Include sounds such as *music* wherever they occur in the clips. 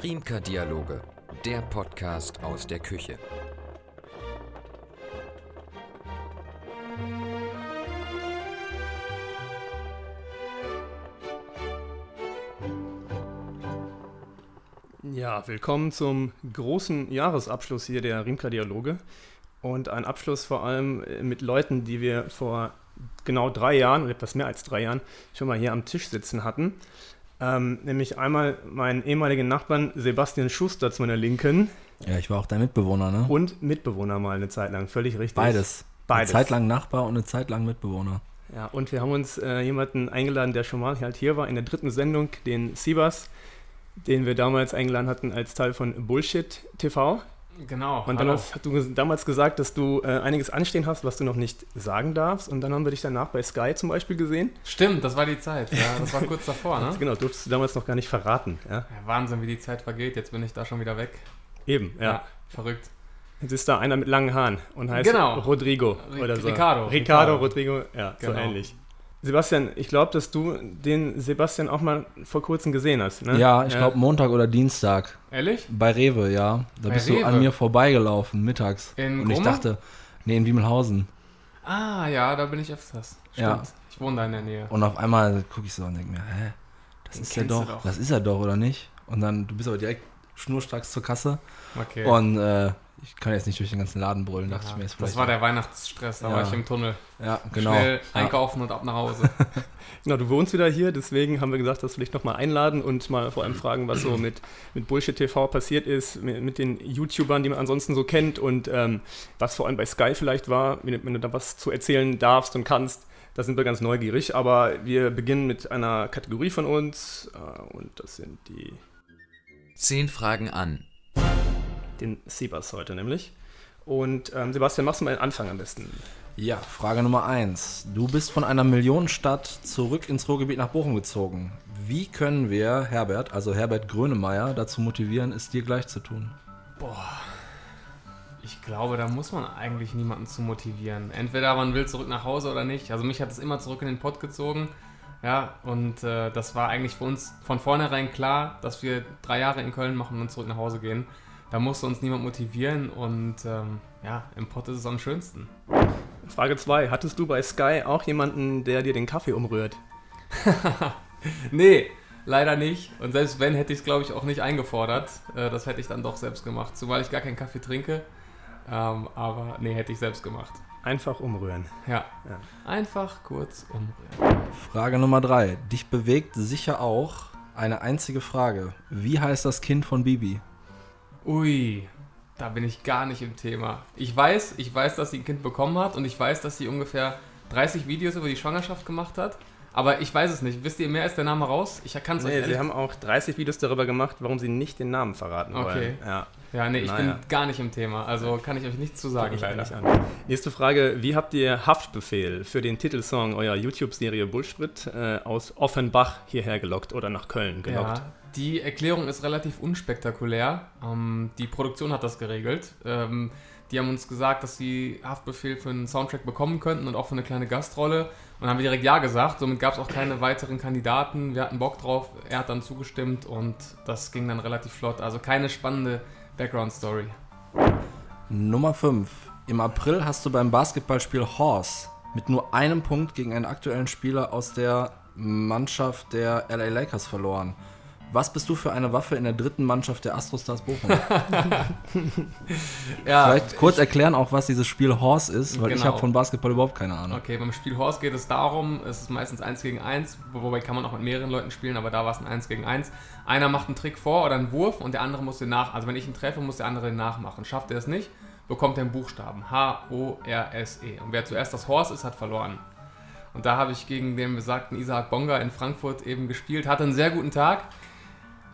Riemker Dialoge, der Podcast aus der Küche. Willkommen zum großen Jahresabschluss hier der Riemker Dialoge. Und ein Abschluss vor allem äh, mit Leuten, die wir vor genau drei Jahren oder etwas mehr als drei Jahren schon mal hier am Tisch sitzen hatten. Ähm, nämlich einmal meinen ehemaligen Nachbarn Sebastian Schuster zu meiner Linken Ja, ich war auch dein Mitbewohner, ne? und Mitbewohner mal eine Zeit lang, völlig richtig. Beides. Beides. Eine Zeit lang Nachbar und eine Zeit lang Mitbewohner. Ja, und wir haben uns äh, jemanden eingeladen, der schon mal halt hier war in der dritten Sendung, den Sibas, den wir damals eingeladen hatten als Teil von Bullshit TV. Genau. Und dann hast, hast du damals gesagt, dass du äh, einiges anstehen hast, was du noch nicht sagen darfst. Und dann haben wir dich danach bei Sky zum Beispiel gesehen. Stimmt, das war die Zeit. Ja, das war kurz davor, *laughs* ne? Genau, durftest du damals noch gar nicht verraten. Ja? Ja, Wahnsinn, wie die Zeit vergeht. Jetzt bin ich da schon wieder weg. Eben, ja. verrückt. Jetzt ist da einer mit langen Haaren und heißt Genau. Rodrigo Ri- oder so. Ricardo. Ricardo, Ricardo. Rodrigo, ja, so Genau. ähnlich. Sebastian, ich glaube, dass du den Sebastian auch mal vor kurzem gesehen hast. Ne? Ja, ich glaube Montag oder Dienstag. Ehrlich? Bei Rewe, ja. Da Bei bist Rewe? du an mir vorbeigelaufen, mittags. In und ich Grumme? dachte, nee, in Wiemelhausen. Ah, ja, da bin ich öfters. Stimmt. Ja. Ich wohne da in der Nähe. Und auf einmal gucke ich so und denke mir, hä? Das Den ist er du doch. doch. Das ist er doch, oder nicht? Und dann, du bist aber direkt schnurstracks zur Kasse. Okay. Und äh, ich kann jetzt nicht durch den ganzen Laden brüllen, dachte Ja, ich mir. Ist das war der Weihnachtsstress, da Ja. war ich im Tunnel. Ja, genau. Schnell ja. einkaufen und ab nach Hause. *laughs* Genau, du wohnst wieder hier, deswegen haben wir gesagt, dass wir dich nochmal einladen und mal vor allem fragen, was so mit, mit Bullshit TV passiert ist, mit, mit den YouTubern, die man ansonsten so kennt und ähm, was vor allem bei Sky vielleicht war, wenn, du- wenn du da was zu erzählen darfst und kannst. Da sind wir ganz neugierig, aber wir beginnen mit einer Kategorie von uns äh, und das sind die, Zehn Fragen an. Den Sebas heute nämlich. Und ähm, Sebastian, machst du mal den Anfang am besten. Ja, Frage Nummer eins. Du bist von einer Millionenstadt zurück ins Ruhrgebiet nach Bochum gezogen. Wie können wir Herbert, also Herbert Grönemeyer, dazu motivieren, es dir gleich zu tun? Ich glaube, da muss man eigentlich niemanden zu motivieren. Entweder man will zurück nach Hause oder nicht. Also mich hat es immer zurück in den Pott gezogen. Ja, und äh, das war eigentlich für uns von vornherein klar, dass wir drei Jahre in Köln machen und zurück nach Hause gehen. Da musste uns niemand motivieren und ähm, ja, im Pott ist es am schönsten. Frage 2. Hattest du bei Sky auch jemanden, der dir den Kaffee umrührt? *laughs* Nee, leider nicht. Und selbst wenn, hätte ich es, glaube ich, auch nicht eingefordert. Äh, das hätte ich dann doch selbst gemacht. Zumal ich gar keinen Kaffee trinke. Ähm, aber nee, hätte ich selbst gemacht. Einfach umrühren. Ja. Ja. Einfach kurz umrühren. Frage Nummer drei. Dich bewegt sicher auch eine einzige Frage. Wie heißt das Kind von Bibi? Ui, da bin ich gar nicht im Thema. Ich weiß, ich weiß, dass sie ein Kind bekommen hat und ich weiß, dass sie ungefähr 30 Videos über die Schwangerschaft gemacht hat. Aber ich weiß es nicht. Wisst ihr mehr? Ist der Name raus? Ich kann es euch Nee, ehrlich sie haben auch 30 Videos darüber gemacht, warum sie nicht den Namen verraten Okay. wollen. Ja, Ja, nee, ich Naja. bin gar nicht im Thema. Also kann ich euch nichts zu sagen, ich leider. nicht an. Nächste Frage: Wie habt ihr Haftbefehl für den Titelsong eurer YouTube-Serie Bullsprit äh, aus Offenbach hierher gelockt oder nach Köln gelockt? Ja, die Erklärung ist relativ unspektakulär. Ähm, die Produktion hat das geregelt. Ähm, die haben uns gesagt, dass sie Haftbefehl für einen Soundtrack bekommen könnten und auch für eine kleine Gastrolle. Und dann haben wir direkt Ja gesagt. Somit gab es auch keine weiteren Kandidaten. Wir hatten Bock drauf. Er hat dann zugestimmt und das ging dann relativ flott. Also keine spannende Background-Story. Nummer 5. Im April hast du beim Basketballspiel Horse mit nur einem Punkt gegen einen aktuellen Spieler aus der Mannschaft der LA Lakers verloren. Was bist du für eine Waffe in der dritten Mannschaft der Astrostars Bochum? *laughs* Ja, Vielleicht kurz erklären auch, was dieses Spiel Horse ist, weil ich Genau. habe von Basketball überhaupt keine Ahnung. Okay, beim Spiel Horse geht es darum, es ist meistens 1 gegen 1, wo- wobei kann man auch mit mehreren Leuten spielen, aber da war es ein 1 gegen 1. Einer macht einen Trick vor oder einen Wurf und der andere muss den nach, also wenn ich ihn treffe, muss der andere den nachmachen. Schafft er es nicht, bekommt er einen Buchstaben. H-O-R-S-E. Und wer zuerst das Horse ist, hat verloren. Und da habe ich gegen den besagten Isaac Bonga in Frankfurt eben gespielt, hatte einen sehr guten Tag.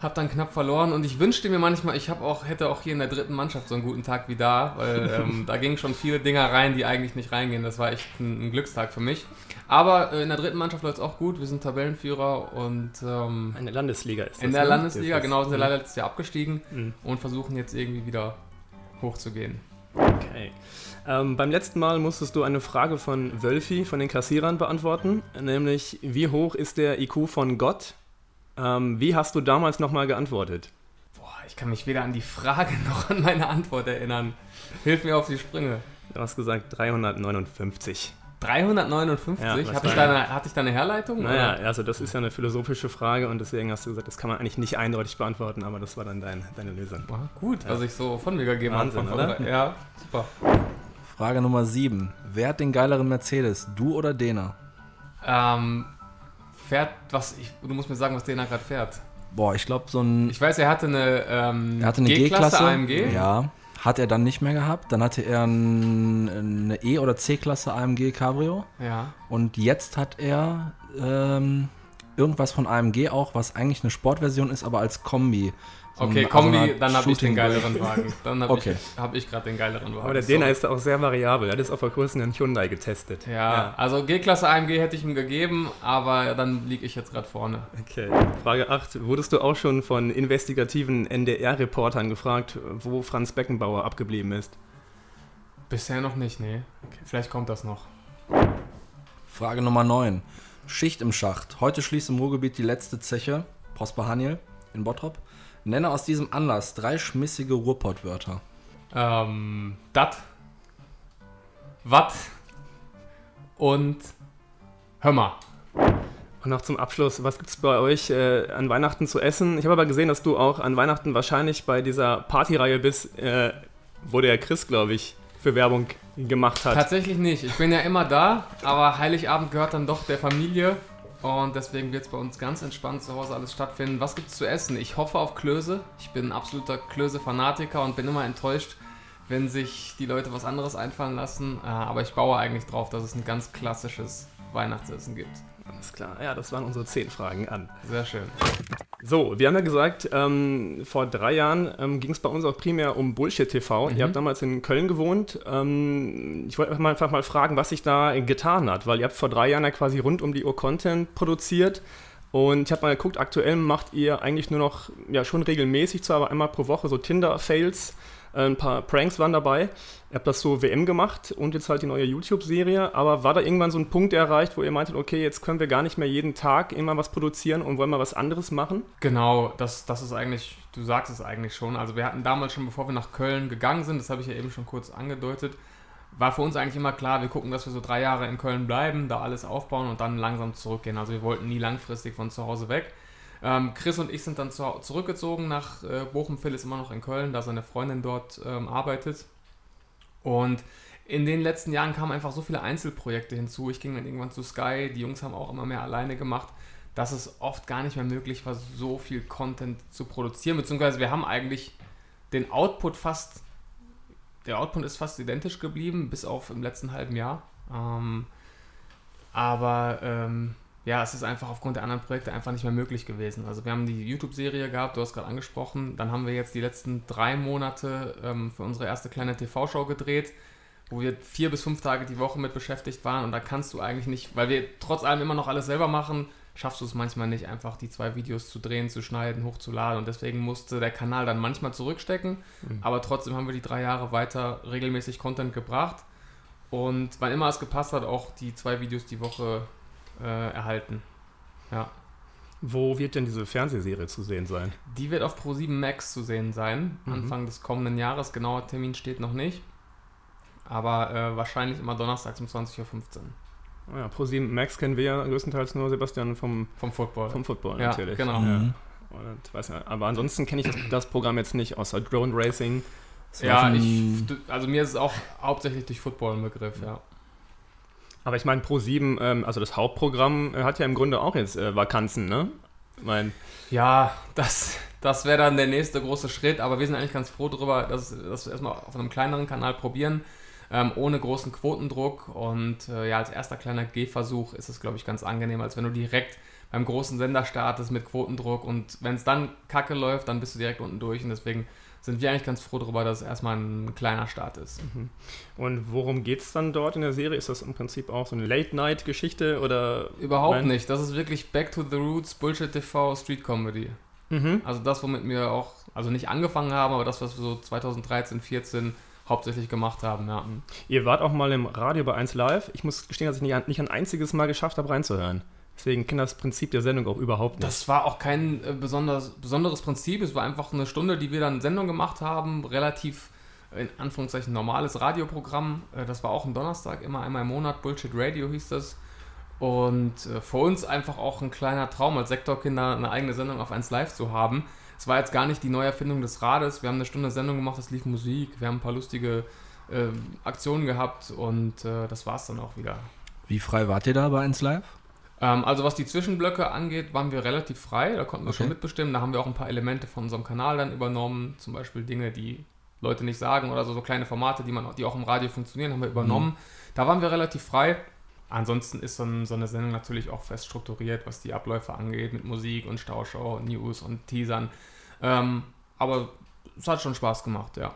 Hab dann knapp verloren und ich wünschte mir manchmal, ich auch, hätte auch hier in der dritten Mannschaft so einen guten Tag wie da, weil *laughs* ähm, da gingen schon viele Dinger rein, die eigentlich nicht reingehen. Das war echt ein, ein Glückstag für mich. Aber äh, in der dritten Mannschaft läuft es auch gut. Wir sind Tabellenführer und ähm, Eine Landesliga ist das. in der ne? Landesliga, genau, sind wir leider letztes Jahr abgestiegen Mhm. und versuchen jetzt irgendwie wieder hochzugehen. Okay. Ähm, beim letzten Mal musstest du eine Frage von Wölfi, von den Kassierern, beantworten, nämlich wie hoch ist der IQ von Gott? Ähm, wie hast du damals nochmal geantwortet? Boah, ich kann mich weder an die Frage noch an meine Antwort erinnern. Hilf mir auf die Sprünge. Du hast gesagt 359. 359? Ja, hatte, ich da eine, hatte ich da eine Herleitung? Naja, oder? also das ist ja eine philosophische Frage und deswegen hast du gesagt, das kann man eigentlich nicht eindeutig beantworten, aber das war dann dein, deine Lösung. Ah, gut, was ich so von mir gegeben habe. Wahnsinn, oder? Ja, super. Frage Nummer 7. Wer hat den geileren Mercedes? Du oder Dena? Ähm, fährt, was, ich, du musst mir sagen, was Dena gerade fährt. Boah, ich glaube, so ein. Ich weiß, er hatte eine, ähm, er hatte eine G-Klasse. AMG. Ja. Hat er dann nicht mehr gehabt. Dann hatte er ein, eine E- oder C-Klasse AMG Cabrio. ja. Und jetzt hat er ähm, irgendwas von AMG auch, was eigentlich eine Sportversion ist, aber als Kombi. So Okay, also eine dann habe ich den geileren Wagen. Dann habe Okay. ich, hab ich gerade den geileren Wagen. Aber der Sorry. Dena ist auch sehr variabel. Er hat jetzt auch vor kurzem einen Hyundai getestet. Ja, also G-Klasse AMG hätte ich ihm gegeben, aber dann liege ich jetzt gerade vorne. Okay. Frage 8. Wurdest du auch schon von investigativen NDR-Reportern gefragt, wo Franz Beckenbauer abgeblieben ist? Bisher noch nicht, nee. Vielleicht kommt das noch. Frage Nummer 9. Schicht im Schacht. Heute schließt im Ruhrgebiet die letzte Zeche, Prosper Haniel in Bottrop. Nenne aus diesem Anlass drei schmissige Ruhrpott-Wörter. Ähm, dat, wat und Hör Und noch zum Abschluss, was gibt es bei euch äh, an Weihnachten zu essen? Ich habe aber gesehen, dass du auch an Weihnachten wahrscheinlich bei dieser Partyreihe bist, äh, wo der Chris, glaube ich, für Werbung gemacht hat. Tatsächlich nicht. Ich bin ja immer da, aber Heiligabend gehört dann doch der Familie. Und deswegen wird es bei uns ganz entspannt zu Hause alles stattfinden. Was gibt es zu essen? Ich hoffe auf Klöße. Ich bin ein absoluter Klöße-Fanatiker und bin immer enttäuscht, wenn sich die Leute was anderes einfallen lassen. Äh, Aber ich baue eigentlich drauf, dass es ein ganz klassisches Weihnachtsessen gibt. Alles klar. Ja, das waren unsere zehn Fragen an. Sehr schön. So, wir haben ja gesagt, ähm, vor drei Jahren ähm, ging es bei uns auch primär um Bullshit TV. Mhm. Ihr habt damals in Köln gewohnt. Ähm, ich wollte einfach mal, einfach mal fragen, was sich da getan hat, weil ihr habt vor drei Jahren ja quasi rund um die Uhr Content produziert. Und ich habe mal geguckt, aktuell macht ihr eigentlich nur noch, ja schon regelmäßig, zwar aber einmal pro Woche so Tinder-Fails. Äh, Ein paar Pranks waren dabei. Ihr habt das so WM gemacht und jetzt halt die neue YouTube-Serie. Aber war da irgendwann so ein Punkt erreicht, wo ihr meintet, okay, jetzt können wir gar nicht mehr jeden Tag immer was produzieren und wollen mal was anderes machen? Genau, das, das ist eigentlich, du sagst es eigentlich schon. Also wir hatten damals schon, bevor wir nach Köln gegangen sind, das habe ich ja eben schon kurz angedeutet, war für uns eigentlich immer klar, wir gucken, dass wir so drei Jahre in Köln bleiben, da alles aufbauen und dann langsam zurückgehen. Also wir wollten nie langfristig von zu Hause weg. Ähm, Chris und ich sind dann zu, zurückgezogen nach äh, Bochum. Phil ist immer noch in Köln, da seine Freundin dort ähm, arbeitet. Und in den letzten Jahren kamen einfach so viele Einzelprojekte hinzu. Ich ging dann irgendwann zu Sky, die Jungs haben auch immer mehr alleine gemacht, dass es oft gar nicht mehr möglich war, so viel Content zu produzieren. Beziehungsweise wir haben eigentlich den Output fast, der Output ist fast identisch geblieben, bis auf im letzten halben Jahr. Ähm, aber ähm, ja, es ist einfach aufgrund der anderen Projekte einfach nicht mehr möglich gewesen. Also wir haben die YouTube-Serie gehabt, du hast gerade angesprochen. Dann haben wir jetzt die letzten drei Monate ähm, für unsere erste kleine TV-Show gedreht, wo wir vier bis fünf Tage die Woche mit beschäftigt waren. Und da kannst du eigentlich nicht, weil wir trotz allem immer noch alles selber machen, schaffst du es manchmal nicht, einfach die zwei Videos zu drehen, zu schneiden, hochzuladen. Und deswegen musste der Kanal dann manchmal zurückstecken. Aber trotzdem haben wir die drei Jahre weiter regelmäßig Content gebracht. Und wann immer es gepasst hat, auch die zwei Videos die Woche äh, erhalten. Ja. Wo wird denn diese Fernsehserie zu sehen sein? Die wird auf Pro7 Max zu sehen sein, Mhm. Anfang des kommenden Jahres. Genauer Termin steht noch nicht. Aber äh, wahrscheinlich immer donnerstags um 20.15 Uhr Oh ja, Pro7 Max kennen wir ja größtenteils nur Sebastian vom, vom Football. vom Football ja, natürlich. genau. Mhm. Und, weiß ja, aber ansonsten kenne ich das, das Programm jetzt nicht, außer Drone Racing. Ja, auf ich, also mir ist es auch hauptsächlich durch Football ein Begriff, ja. Aber ich meine, Pro7, ähm, also das Hauptprogramm, äh, hat ja im Grunde auch jetzt äh, Vakanzen, ne? Ich meine, Ja, das, das wäre dann der nächste große Schritt, aber wir sind eigentlich ganz froh darüber, dass, dass wir erstmal auf einem kleineren Kanal probieren. ähm, ohne großen Quotendruck. Und äh, ja, als erster kleiner Gehversuch ist es, glaube ich, ganz angenehm, als wenn du direkt beim großen Sender startest mit Quotendruck und wenn es dann kacke läuft, dann bist du direkt unten durch und deswegen sind wir eigentlich ganz froh darüber, dass es erstmal ein kleiner Start ist. Mhm. Und worum geht es dann dort in der Serie? Ist das im Prinzip auch so eine Late-Night-Geschichte oder? Überhaupt nein? nicht. Das ist wirklich Back to the Roots, Bullshit TV, Street Comedy. Mhm. Also das, womit wir auch, also nicht angefangen haben, aber das, was wir so 2013, 14 hauptsächlich gemacht haben, ja. Ihr wart auch mal im Radio bei 1 Live. Ich muss gestehen, dass ich nicht, nicht ein einziges Mal geschafft habe, reinzuhören. Deswegen kenne das Prinzip der Sendung auch überhaupt nicht. Das war auch kein äh, besonders, besonderes Prinzip. Es war einfach eine Stunde, die wir dann Sendung gemacht haben. Relativ, in Anführungszeichen, normales Radioprogramm. Äh, das war auch ein Donnerstag, immer einmal im Monat. Bullshit Radio hieß das. Und äh, für uns einfach auch ein kleiner Traum, als Sektorkinder eine eigene Sendung auf 1 Live zu haben. Es war jetzt gar nicht die Neuerfindung des Rades. Wir haben eine Stunde Sendung gemacht, es lief Musik. Wir haben ein paar lustige äh, Aktionen gehabt und äh, das war es dann auch wieder. Wie frei wart ihr da bei 1 Live? Ähm, also was die Zwischenblöcke angeht, waren wir relativ frei, da konnten wir okay. schon mitbestimmen. Da haben wir auch ein paar Elemente von unserem Kanal dann übernommen, zum Beispiel Dinge, die Leute nicht sagen oder so, so kleine Formate, die, man, die auch im Radio funktionieren, haben wir übernommen. Mhm. Da waren wir relativ frei. Ansonsten ist so, ein, so, eine Sendung natürlich auch fest strukturiert, was die Abläufe angeht, mit Musik und Stauschau, News und Teasern. Ähm, aber es hat schon Spaß gemacht, ja.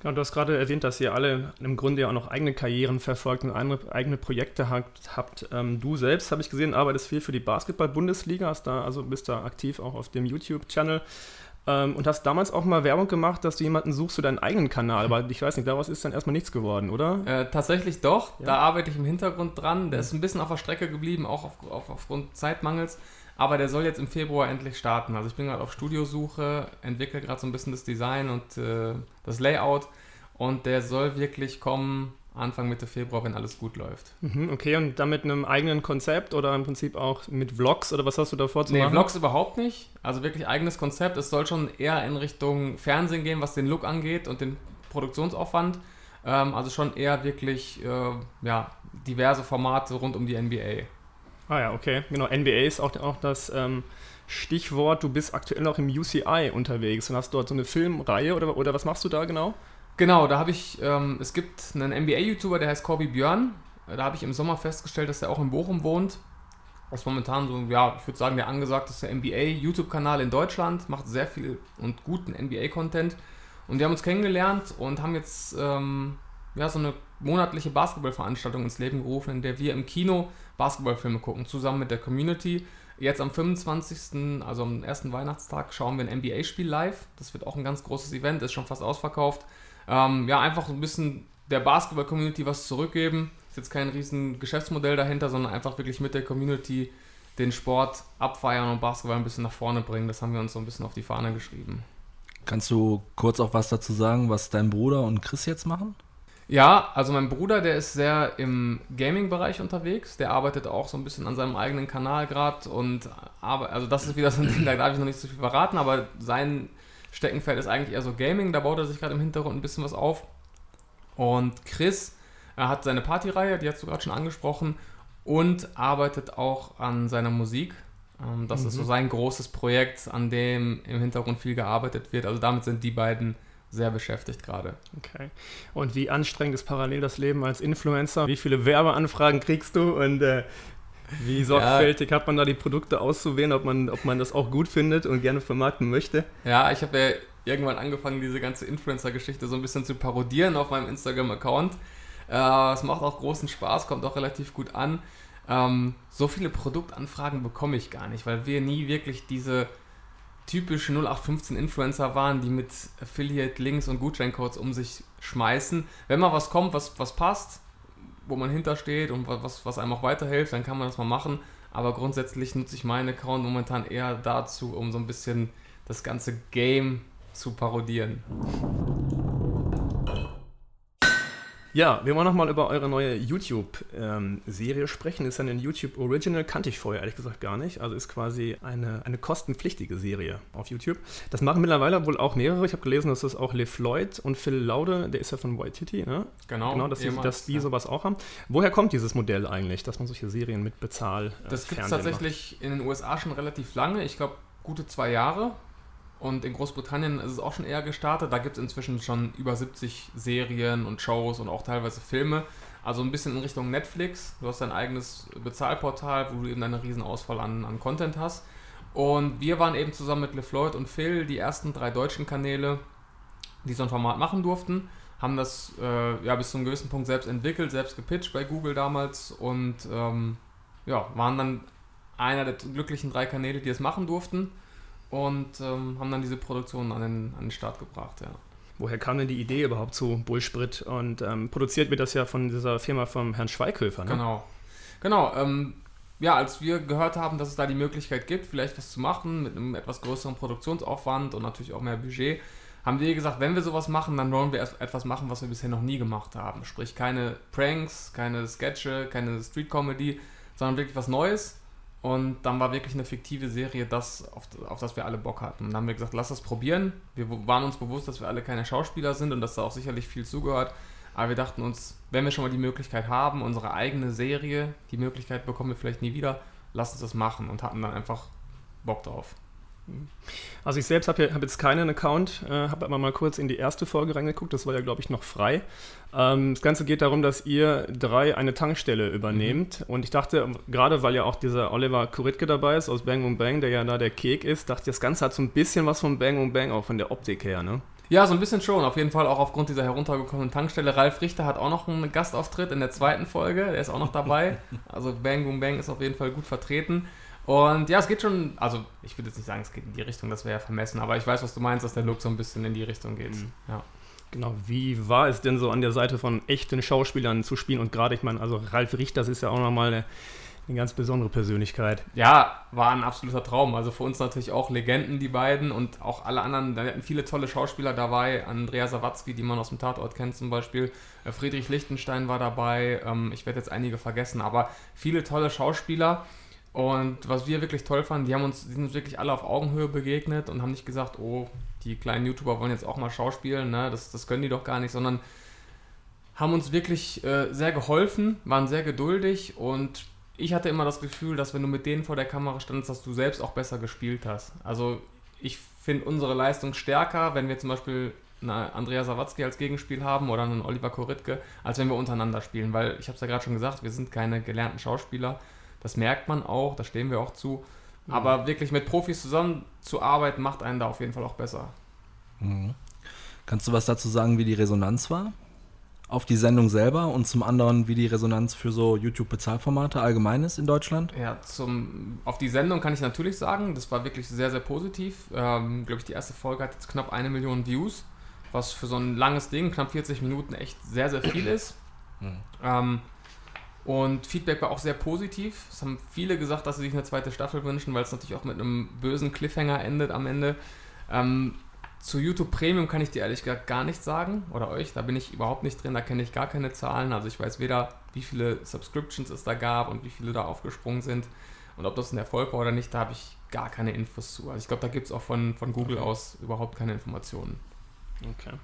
Genau, du hast gerade erwähnt, dass ihr alle im Grunde ja auch noch eigene Karrieren verfolgt und eigene, Projekte habt. Ähm, du selbst, habe ich gesehen, arbeitest viel für die Basketball-Bundesliga, also bist da aktiv auch auf dem YouTube-Channel ähm, und hast damals auch mal Werbung gemacht, dass du jemanden suchst für deinen eigenen Kanal, aber ich weiß nicht, daraus ist dann erstmal nichts geworden, oder? Äh, tatsächlich doch, ja. da arbeite ich im Hintergrund dran. Der ist ein bisschen auf der Strecke geblieben, auch auf, auf, aufgrund Zeitmangels. Aber der soll jetzt im Februar endlich starten. Also ich bin gerade auf Studiosuche, entwickle gerade so ein bisschen das Design und äh, das Layout. Und der soll wirklich kommen Anfang Mitte Februar, wenn alles gut läuft. Mhm, okay, und dann mit einem eigenen Konzept oder im Prinzip auch mit Vlogs oder was hast du davor zu nee, machen? Nee, Vlogs überhaupt nicht. Also wirklich eigenes Konzept. Es soll schon eher in Richtung Fernsehen gehen, was den Look angeht und den Produktionsaufwand. Ähm, also schon eher wirklich äh, ja, diverse Formate rund um die NBA. Ah ja, okay. Genau, NBA ist auch, auch das ähm, Stichwort. Du bist aktuell auch im UCI unterwegs und hast dort so eine Filmreihe oder, oder was machst du da genau? Genau, da habe ich, ähm, es gibt einen NBA-YouTuber, der heißt Corby Björn. Da habe ich im Sommer festgestellt, dass er auch in Bochum wohnt. Das ist momentan so, ja, ich würde sagen, der angesagteste NBA-YouTube-Kanal in Deutschland, macht sehr viel und guten NBA-Content. Und wir haben uns kennengelernt und haben jetzt ähm, ja, so eine monatliche Basketballveranstaltung ins Leben gerufen, in der wir im Kino Basketballfilme gucken, zusammen mit der Community. Jetzt am 25., also am ersten Weihnachtstag, schauen wir ein NBA-Spiel live. Das wird auch ein ganz großes Event, ist schon fast ausverkauft. Ähm, ja, einfach ein bisschen der Basketball-Community was zurückgeben. Ist jetzt kein riesen Geschäftsmodell dahinter, sondern einfach wirklich mit der Community den Sport abfeiern und Basketball ein bisschen nach vorne bringen. Das haben wir uns so ein bisschen auf die Fahne geschrieben. Kannst du kurz auch was dazu sagen, was dein Bruder und Chris jetzt machen? Ja, also mein Bruder, der ist sehr im Gaming-Bereich unterwegs. Der arbeitet auch so ein bisschen an seinem eigenen Kanal gerade und aber, also das ist wieder so ein Ding, da darf ich noch nicht so viel verraten, aber sein Steckenpferd ist eigentlich eher so Gaming, da baut er sich gerade im Hintergrund ein bisschen was auf. Und Chris er hat seine Partyreihe, die hast du gerade schon angesprochen, und arbeitet auch an seiner Musik. Ähm, das mhm. ist so mhm. sein großes Projekt, an dem im Hintergrund viel gearbeitet wird. Also damit sind die beiden sehr beschäftigt gerade. Okay. Und wie anstrengend ist parallel das Leben als Influencer? Wie viele Werbeanfragen kriegst du und äh, wie sorgfältig ja. hat man da die Produkte auszuwählen, ob man, ob man das auch gut findet und gerne vermarkten möchte? Ja, ich habe ja irgendwann angefangen, diese ganze Influencer-Geschichte so ein bisschen zu parodieren auf meinem Instagram-Account. Äh, es macht auch großen Spaß, kommt auch relativ gut an. Ähm, so viele Produktanfragen bekomme ich gar nicht, weil wir nie wirklich diese typische 0815 Influencer waren, die mit Affiliate-Links und Gutscheincodes um sich schmeißen. Wenn mal was kommt, was, was passt, wo man hintersteht und was, was einem auch weiterhilft, dann kann man das mal machen. Aber grundsätzlich nutze ich meinen Account momentan eher dazu, um so ein bisschen das ganze Game zu parodieren. Ja, wir wollen nochmal über eure neue YouTube-Serie ähm, sprechen. Ist ja ein YouTube Original, kannte ich vorher ehrlich gesagt gar nicht. Also ist quasi eine, eine kostenpflichtige Serie auf YouTube. Das machen mittlerweile wohl auch mehrere. Ich habe gelesen, dass das auch Le Floyd und Phil Laude, der ist ja von Waititi, ne? Genau. Genau, dass die, dass die ja. sowas auch haben. Woher kommt dieses Modell eigentlich, dass man solche Serien mit Bezahl äh, Das gibt es tatsächlich macht? in den USA schon relativ lange. Ich glaube, gute zwei Jahre Und in Großbritannien ist es auch schon eher gestartet. Da gibt es inzwischen schon über 70 Serien und Shows und auch teilweise Filme. Also ein bisschen in Richtung Netflix. Du hast dein eigenes Bezahlportal, wo du eben eine riesen Auswahl an, an Content hast. Und wir waren eben zusammen mit LeFloid und Phil die ersten drei deutschen Kanäle, die so ein Format machen durften. Haben das äh, ja bis zu einem gewissen Punkt selbst entwickelt, selbst gepitcht bei Google damals und ähm, ja, waren dann einer der glücklichen drei Kanäle, die es machen durften und ähm, haben dann diese Produktion an den, an den Start gebracht, ja. Woher kam denn die Idee überhaupt zu Bullsprit? Und ähm, produziert wird das ja von dieser Firma vom Herrn Schweighöfer, ne? Genau. Genau. Ähm, ja, als wir gehört haben, dass es da die Möglichkeit gibt, vielleicht was zu machen mit einem etwas größeren Produktionsaufwand und natürlich auch mehr Budget, haben wir gesagt, wenn wir sowas machen, dann wollen wir etwas machen, was wir bisher noch nie gemacht haben. Sprich, keine Pranks, keine Sketche, keine Street Comedy, sondern wirklich was Neues und dann war wirklich eine fiktive Serie das, auf, auf das wir alle Bock hatten. Und dann haben wir gesagt, lass das probieren. Wir waren uns bewusst, dass wir alle keine Schauspieler sind und dass da auch sicherlich viel zugehört. Aber wir dachten uns, wenn wir schon mal die Möglichkeit haben, unsere eigene Serie, die Möglichkeit bekommen wir vielleicht nie wieder, lass uns das machen und hatten dann einfach Bock drauf. Also ich selbst habe hab jetzt keinen Account, äh, habe aber mal kurz in die erste Folge reingeguckt, das war ja, glaube ich, noch frei. Ähm, das Ganze geht darum, dass ihr drei eine Tankstelle übernehmt. Mhm. Und ich dachte, gerade weil ja auch dieser Oliver Kuritke dabei ist aus Bang Boom Bang, der ja da der Kek ist, dachte ich, das Ganze hat so ein bisschen was von Bang Boom Bang, auch von der Optik her, ne? Ja, so ein bisschen schon. Auf jeden Fall auch aufgrund dieser heruntergekommenen Tankstelle. Ralf Richter hat auch noch einen Gastauftritt in der zweiten Folge. Der ist auch noch dabei. *laughs* Also Bang Boom Bang ist auf jeden Fall gut vertreten. Und ja, es geht schon, also ich würde jetzt nicht sagen, es geht in die Richtung, das wäre ja vermessen, aber ich weiß, was du meinst, dass der Look so ein bisschen in die Richtung geht. Mhm. Ja. Genau, wie war es denn so an der Seite von echten Schauspielern zu spielen? Und gerade, ich meine, also Ralf Richter, das ist ja auch nochmal eine, eine ganz besondere Persönlichkeit. Ja, war ein absoluter Traum. Also für uns natürlich auch Legenden, die beiden und auch alle anderen. Da hatten viele tolle Schauspieler dabei. Andrea Sawatzki, die man aus dem Tatort kennt zum Beispiel. Äh, Friedrich Lichtenstein war dabei. Ähm, ich werde jetzt einige vergessen, aber viele tolle Schauspieler. Und was wir wirklich toll fanden, die haben uns, die sind uns wirklich alle auf Augenhöhe begegnet und haben nicht gesagt, oh, die kleinen YouTuber wollen jetzt auch mal schauspielen, ne? das, das können die doch gar nicht, sondern haben uns wirklich äh, sehr geholfen, waren sehr geduldig und ich hatte immer das Gefühl, dass wenn du mit denen vor der Kamera standest, dass du selbst auch besser gespielt hast. Also ich finde unsere Leistung stärker, wenn wir zum Beispiel eine Andrea Sawatzki als Gegenspiel haben oder einen Oliver Koritke, als wenn wir untereinander spielen, weil ich habe es ja gerade schon gesagt, wir sind keine gelernten Schauspieler das merkt man auch, da stehen wir auch zu. Mhm. Aber wirklich mit Profis zusammenzuarbeiten, macht einen da auf jeden Fall auch besser. Mhm. Kannst du was dazu sagen, wie die Resonanz war? Auf die Sendung selber und zum anderen, wie die Resonanz für so YouTube-Bezahlformate allgemein ist in Deutschland? Ja, zum, auf die Sendung kann ich natürlich sagen, das war wirklich sehr, sehr positiv. Ähm, Glaube ich, die erste Folge hat jetzt knapp eine Million Views, was für so ein langes Ding, knapp 40 Minuten, echt sehr, sehr viel ist. Mhm. Ähm, und Feedback war auch sehr positiv. Es haben viele gesagt, dass sie sich eine zweite Staffel wünschen, weil es natürlich auch mit einem bösen Cliffhanger endet am Ende. Ähm, zu YouTube Premium kann ich dir ehrlich gesagt gar nichts sagen oder euch. Da bin ich überhaupt nicht drin, da kenne ich gar keine Zahlen. Also ich weiß weder, wie viele Subscriptions es da gab und wie viele da aufgesprungen sind und ob das ein Erfolg war oder nicht, da habe ich gar keine Infos zu. Also ich glaube, da gibt es auch von, von Google okay. aus überhaupt keine Informationen. Okay.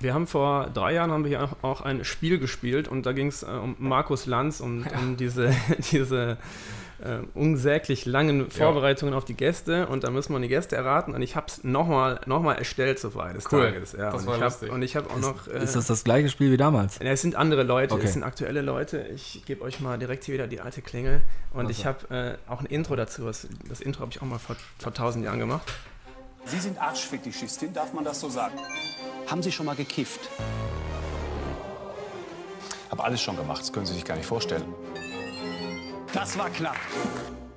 Wir haben vor drei Jahren haben wir hier auch ein Spiel gespielt und da ging es äh, um Markus Lanz und ja. um diese, *laughs* diese äh, unsäglich langen Vorbereitungen ja. auf die Gäste und da müssen wir die Gäste erraten und ich habe es nochmal noch mal erstellt zur Feier des cool. Tages. Ja. Das und, war ich hab, und ich habe auch noch... Äh, ist das das gleiche Spiel wie damals? Es sind andere Leute, okay. es sind aktuelle Leute. Ich gebe euch mal direkt hier wieder die alte Klingel und Was ich habe äh, auch ein Intro dazu. Das, das Intro habe ich auch mal vor, vor tausend Jahren gemacht. Sie sind Arschfetischistin, darf man das so sagen? Haben Sie schon mal gekifft? Hab alles schon gemacht, das können Sie sich gar nicht vorstellen. Das war knapp.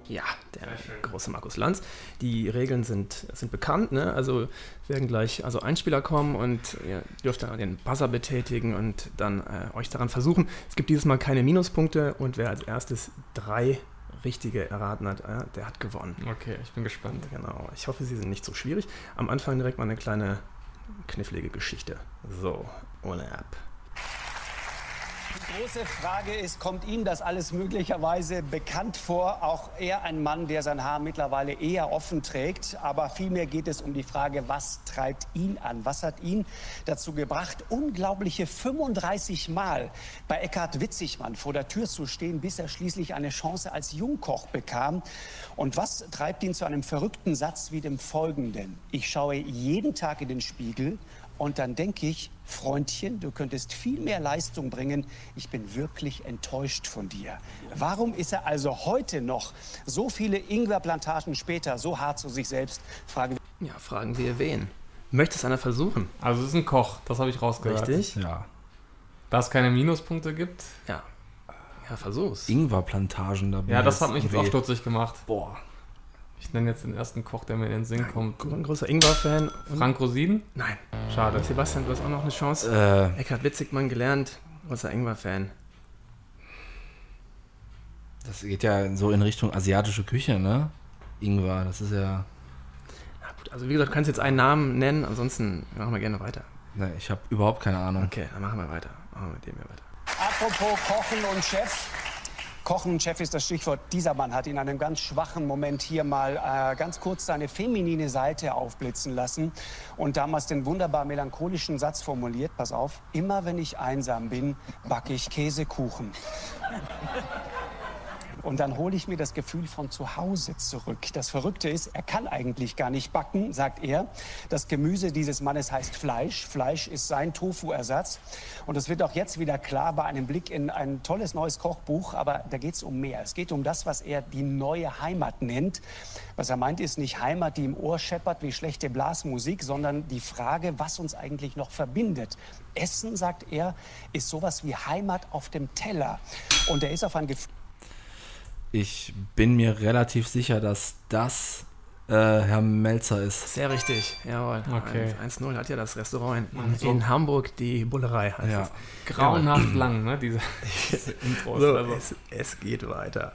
Ja, der große Markus Lanz. Die Regeln sind, sind bekannt. Ne? Also werden gleich also Einspieler kommen und ihr dürft dann den Buzzer betätigen und dann äh, euch daran versuchen. Es gibt dieses Mal keine Minuspunkte und wer als erstes drei richtige erraten hat, äh, der hat gewonnen. Okay, ich bin gespannt. Genau. Ich hoffe, sie sind nicht so schwierig. Am Anfang direkt mal eine kleine knifflige Geschichte. So, ohne App. Die große Frage ist, kommt Ihnen das alles möglicherweise bekannt vor? Auch er ein Mann, der sein Haar mittlerweile eher offen trägt. Aber vielmehr geht es um die Frage, was treibt ihn an? Was hat ihn dazu gebracht, unglaubliche 35 Mal bei Eckhard Witzigmann vor der Tür zu stehen, bis er schließlich eine Chance als Jungkoch bekam? Und was treibt ihn zu einem verrückten Satz wie dem folgenden? Ich schaue jeden Tag in den Spiegel und dann denke ich, Freundchen, du könntest viel mehr Leistung bringen. Ich bin wirklich enttäuscht von dir. Warum ist er also heute noch, so viele Ingwerplantagen später, so hart zu sich selbst? Fragen Ja, fragen wir wen. Möchte es einer versuchen? Also es ist ein Koch, das habe ich rausgehört. Richtig? Ja. Da es keine Minuspunkte gibt. Ja. Ja, versuch's. Ingwerplantagen dabei. Ja, das hat mich jetzt auch stutzig gemacht. Boah. Ich nenne jetzt den ersten Koch, der mir in den Sinn kommt. Ein großer Ingwer-Fan. Frank Rosin? Nein. Schade. Sebastian, du hast auch noch eine Chance. Äh, Eckhard Witzigmann gelernt, großer Ingwer-Fan. das geht ja so in Richtung asiatische Küche, ne? Ingwer, das ist ja. Na gut, also wie gesagt, du kannst jetzt einen Namen nennen, ansonsten machen wir gerne weiter. Ne, ich habe überhaupt keine Ahnung. Okay, dann machen wir weiter. Machen wir mit dem hier weiter. Apropos Kochen und Chef. Kochen Chef ist das Stichwort. Dieser Mann hat in einem ganz schwachen Moment hier mal äh, ganz kurz seine feminine Seite aufblitzen lassen und damals den wunderbar melancholischen Satz formuliert. Pass auf, immer wenn ich einsam bin, backe ich Käsekuchen. Und dann hole ich mir das Gefühl von zu Hause zurück. Das Verrückte ist, er kann eigentlich gar nicht backen, sagt er. Das Gemüse dieses Mannes heißt Fleisch. Fleisch ist sein Tofu-Ersatz. Und es wird auch jetzt wieder klar bei einem Blick in ein tolles neues Kochbuch. Aber da geht es um mehr. Es geht um das, was er die neue Heimat nennt. Was er meint, ist nicht Heimat, die im Ohr scheppert wie schlechte Blasmusik, sondern die Frage, was uns eigentlich noch verbindet. Essen, sagt er, ist sowas wie Heimat auf dem Teller. Und er ist auf ein Gefühl Ich bin mir relativ sicher, dass das äh, Herr Melzer ist. Sehr richtig, jawohl. Okay. 1-0 hat ja das Restaurant in, in Hamburg, die Bullerei heißt Ja. es. Grauenhaft lang, ne? Diese, diese *laughs* *laughs* Intros. So, also. es, es geht weiter.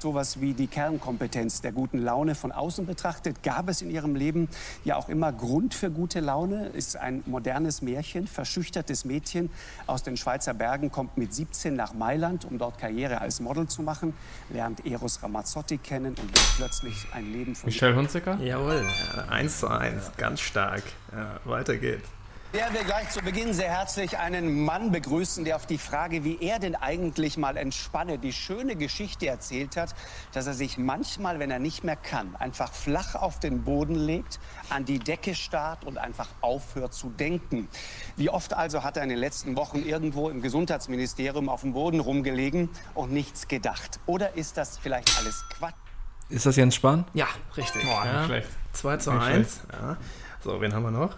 Sowas wie die Kernkompetenz der guten Laune von außen betrachtet. Gab es in Ihrem Leben ja auch immer Grund für gute Laune? Ist ein modernes Märchen, verschüchtertes Mädchen aus den Schweizer Bergen, kommt mit 17 nach Mailand, um dort Karriere als Model zu machen, lernt Eros Ramazzotti kennen und wird plötzlich ein Leben von Michelle Hunziker? Jawohl, ja, 1 zu 1, ganz stark. Ja, weiter geht's. Werden wir gleich zu Beginn sehr herzlich einen Mann begrüßen, der auf die Frage, wie er denn eigentlich mal entspanne, die schöne Geschichte erzählt hat, dass er sich manchmal, wenn er nicht mehr kann, einfach flach auf den Boden legt, an die Decke starrt und einfach aufhört zu denken. Wie oft also hat er in den letzten Wochen irgendwo im Gesundheitsministerium auf dem Boden rumgelegen und nichts gedacht? Oder ist das vielleicht alles Quatsch? Ist das Jens Spahn? Ja, richtig. Boah, nicht ja. schlecht. 2 zu Nicht 1. Ja. So, wen haben wir noch?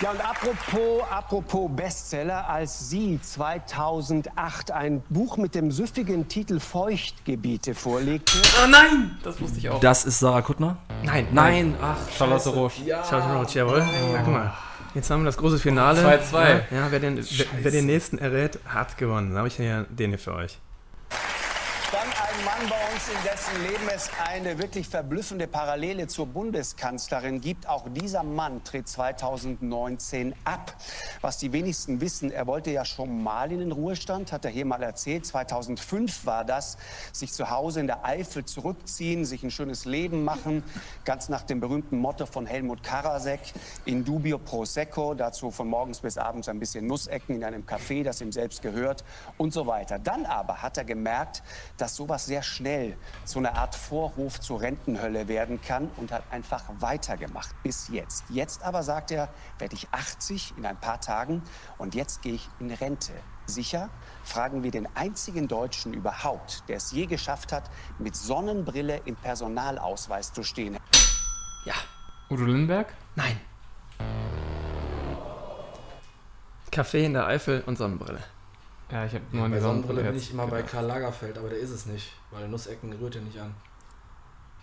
Ja, und apropos, apropos Bestseller, als Sie 2008 ein Buch mit dem süffigen Titel Feuchtgebiete vorlegten, Oh nein! Das wusste ich auch. Das ist Sarah Kuttner? Nein, Nein, ach, Charlotte Roche. Charlotte Roach, jawohl. Ja, guck mal. Jetzt haben wir das große Finale. 2-2. Ja, ja wer, den, wer, wer den nächsten errät, hat gewonnen. Dann habe ich ja den hier für euch. Mann bei uns, in dessen Leben es eine wirklich verblüffende Parallele zur Bundeskanzlerin gibt. Auch dieser Mann tritt 2019 ab. Was die wenigsten wissen, er wollte ja schon mal in den Ruhestand, hat er hier mal erzählt. 2005 war das, sich zu Hause in der Eifel zurückziehen, sich ein schönes Leben machen, ganz nach dem berühmten Motto von Helmut Karasek, in dubio pro secco, dazu von morgens bis abends ein bisschen Nussecken in einem Café, das ihm selbst gehört und so weiter. Dann aber hat er gemerkt, dass sowas sehr schnell zu einer Art Vorhof zur Rentenhölle werden kann und hat einfach weitergemacht bis jetzt. Jetzt aber sagt er, werde ich 80 in ein paar Tagen und jetzt gehe ich in Rente. Sicher? Fragen wir den einzigen Deutschen überhaupt, der es je geschafft hat, mit Sonnenbrille im Personalausweis zu stehen. Ja. Udo Lindenberg? Nein. Kaffee in der Eifel und Sonnenbrille. Ja, ich habe nur an Bei Sonnenbrille bin ich immer bei gedacht. Karl Lagerfeld, aber der ist es nicht, weil Nussecken rührt er nicht an.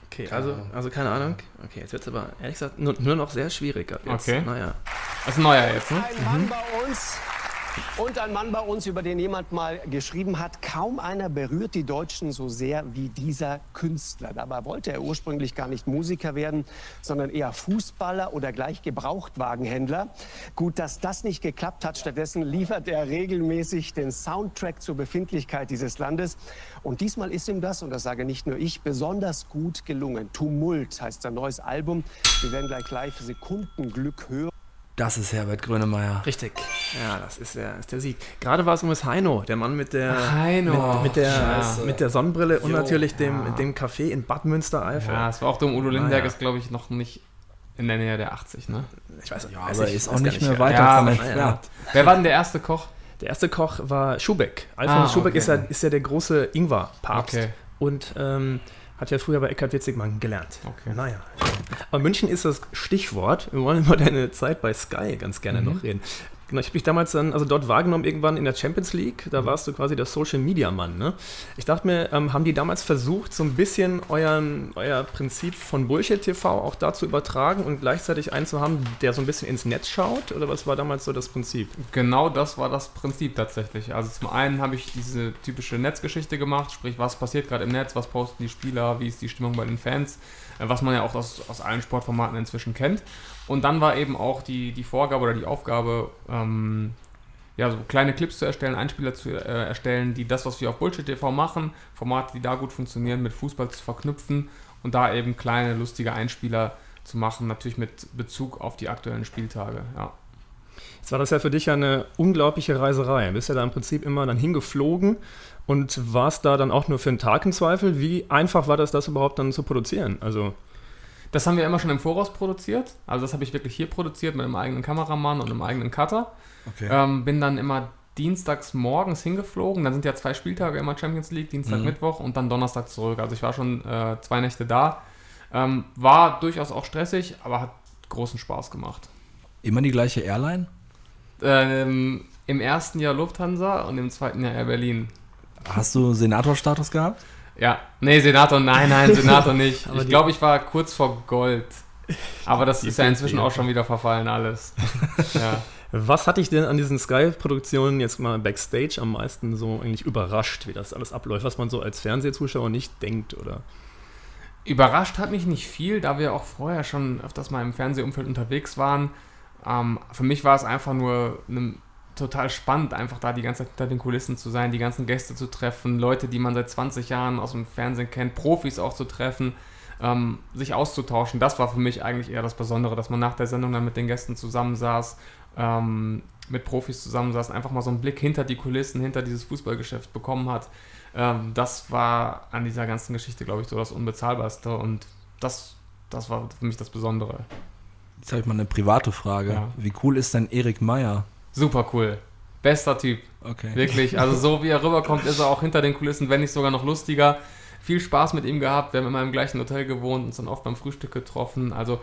Okay, Keine also, Ahnung. also keine Ahnung. Okay, jetzt wird es aber ehrlich gesagt nur, nur noch sehr schwierig ab jetzt. Okay. Naja. Das ist ein neuer jetzt, ne? Ein Mann bei uns, Und ein Mann bei uns, über den jemand mal geschrieben hat, kaum einer berührt die Deutschen so sehr wie dieser Künstler. Dabei wollte er ursprünglich gar nicht Musiker werden, sondern eher Fußballer oder gleich Gebrauchtwagenhändler. Gut, dass das nicht geklappt hat. Stattdessen liefert er regelmäßig den Soundtrack zur Befindlichkeit dieses Landes. Und diesmal ist ihm das, und das sage nicht nur ich, besonders gut gelungen. Tumult heißt sein neues Album. Wir werden gleich live Sekundenglück hören. Das ist Herbert Grönemeyer. Richtig. Ja, das ist der, ist der Sieg. Gerade war es um das Heino, der Mann mit der, Heino. Mit, mit, der, Scheiße. mit der Sonnenbrille und Jo. natürlich dem, Ja. dem Café in Bad Münstereifel. Ja, es war auch dumm. Udo Lindenberg Ah, ja. ist, glaube ich, noch nicht in der Nähe der 80, ne? Ich weiß, Ja, weiß aber ich, ist auch nicht mehr wer- weiter Ja, entfernt. Wer war denn der erste Koch? Der erste Koch war Schubeck. Alfons Ah, Schubeck okay. ist, ja, ist ja der große Ingwer-Papst. Okay. Und ähm, hat ja früher bei Eckhard Witzigmann gelernt. Okay. Naja. Aber München ist das Stichwort. Wir wollen über deine Zeit bei Sky ganz gerne Mhm. noch reden. Genau, ich habe dich damals dann, also dort wahrgenommen, irgendwann in der Champions League. Mhm. Da warst du quasi der Social Media Mann. Ne? Ich dachte mir, ähm, haben die damals versucht, so ein bisschen euren, euer Prinzip von Bullshit TV auch da zu übertragen und gleichzeitig einen zu haben, der so ein bisschen ins Netz schaut? Oder was war damals so das Prinzip? Genau das war das Prinzip tatsächlich. Also zum einen habe ich diese typische Netzgeschichte gemacht, sprich, was passiert gerade im Netz, was posten die Spieler, wie ist die Stimmung bei den Fans, äh, was man ja auch aus, aus allen Sportformaten inzwischen kennt. Und dann war eben auch die, die Vorgabe oder die Aufgabe, ähm, ja, so kleine Clips zu erstellen, Einspieler zu äh, erstellen, die das, was wir auf Bullshit TV machen, Formate, die da gut funktionieren, mit Fußball zu verknüpfen und da eben kleine, lustige Einspieler zu machen, natürlich mit Bezug auf die aktuellen Spieltage. Ja. Jetzt war das ja für dich eine unglaubliche Reiserei. Du bist ja da im Prinzip immer dann hingeflogen und warst da dann auch nur für einen Tag im Zweifel. Wie einfach war das, das überhaupt dann zu produzieren? Also, Das haben wir immer schon im Voraus produziert. Also das habe ich wirklich hier produziert mit einem eigenen Kameramann und einem eigenen Cutter. Okay. Ähm, bin dann immer dienstags morgens hingeflogen. Dann sind ja zwei Spieltage immer Champions League, Dienstag, Mhm. Mittwoch und dann Donnerstag zurück. Also ich war schon äh, zwei Nächte da. Ähm, war durchaus auch stressig, aber hat großen Spaß gemacht. Immer die gleiche Airline? Ähm, Im ersten Jahr Lufthansa und im zweiten Jahr Air Berlin. Hast du Senatorstatus gehabt? Ja, nee, Senator, nein, nein, *laughs* Senator nicht. Aber ich glaube, ich war kurz vor Gold. Aber das ist ja inzwischen auch schon wieder verfallen alles. *laughs* ja. was hat dich denn an diesen Sky-Produktionen jetzt mal backstage am meisten so eigentlich überrascht, wie das alles abläuft, was man so als Fernsehzuschauer nicht denkt? Oder? Überrascht hat mich nicht viel, da wir auch vorher schon öfters mal im Fernsehumfeld unterwegs waren. Ähm, für mich war es einfach nur ne, total spannend, einfach da die ganze Zeit hinter den Kulissen zu sein, die ganzen Gäste zu treffen, Leute, die man seit 20 Jahren aus dem Fernsehen kennt, Profis auch zu treffen, ähm, sich auszutauschen. Das war für mich eigentlich eher das Besondere, dass man nach der Sendung dann mit den Gästen zusammensaß, ähm, mit Profis zusammensaß, einfach mal so einen Blick hinter die Kulissen, hinter dieses Fußballgeschäft bekommen hat. Ähm, das war an dieser ganzen Geschichte, glaube ich, so das Unbezahlbarste und das, das war für mich das Besondere. Jetzt habe ich mal eine private Frage. Ja. Wie cool ist denn Erik Meyer? Super cool. Bester Typ. Okay. Wirklich. Also so wie er rüberkommt, ist er auch hinter den Kulissen, wenn nicht sogar noch lustiger. Viel Spaß mit ihm gehabt. Wir haben immer im gleichen Hotel gewohnt, uns dann oft beim Frühstück getroffen. Also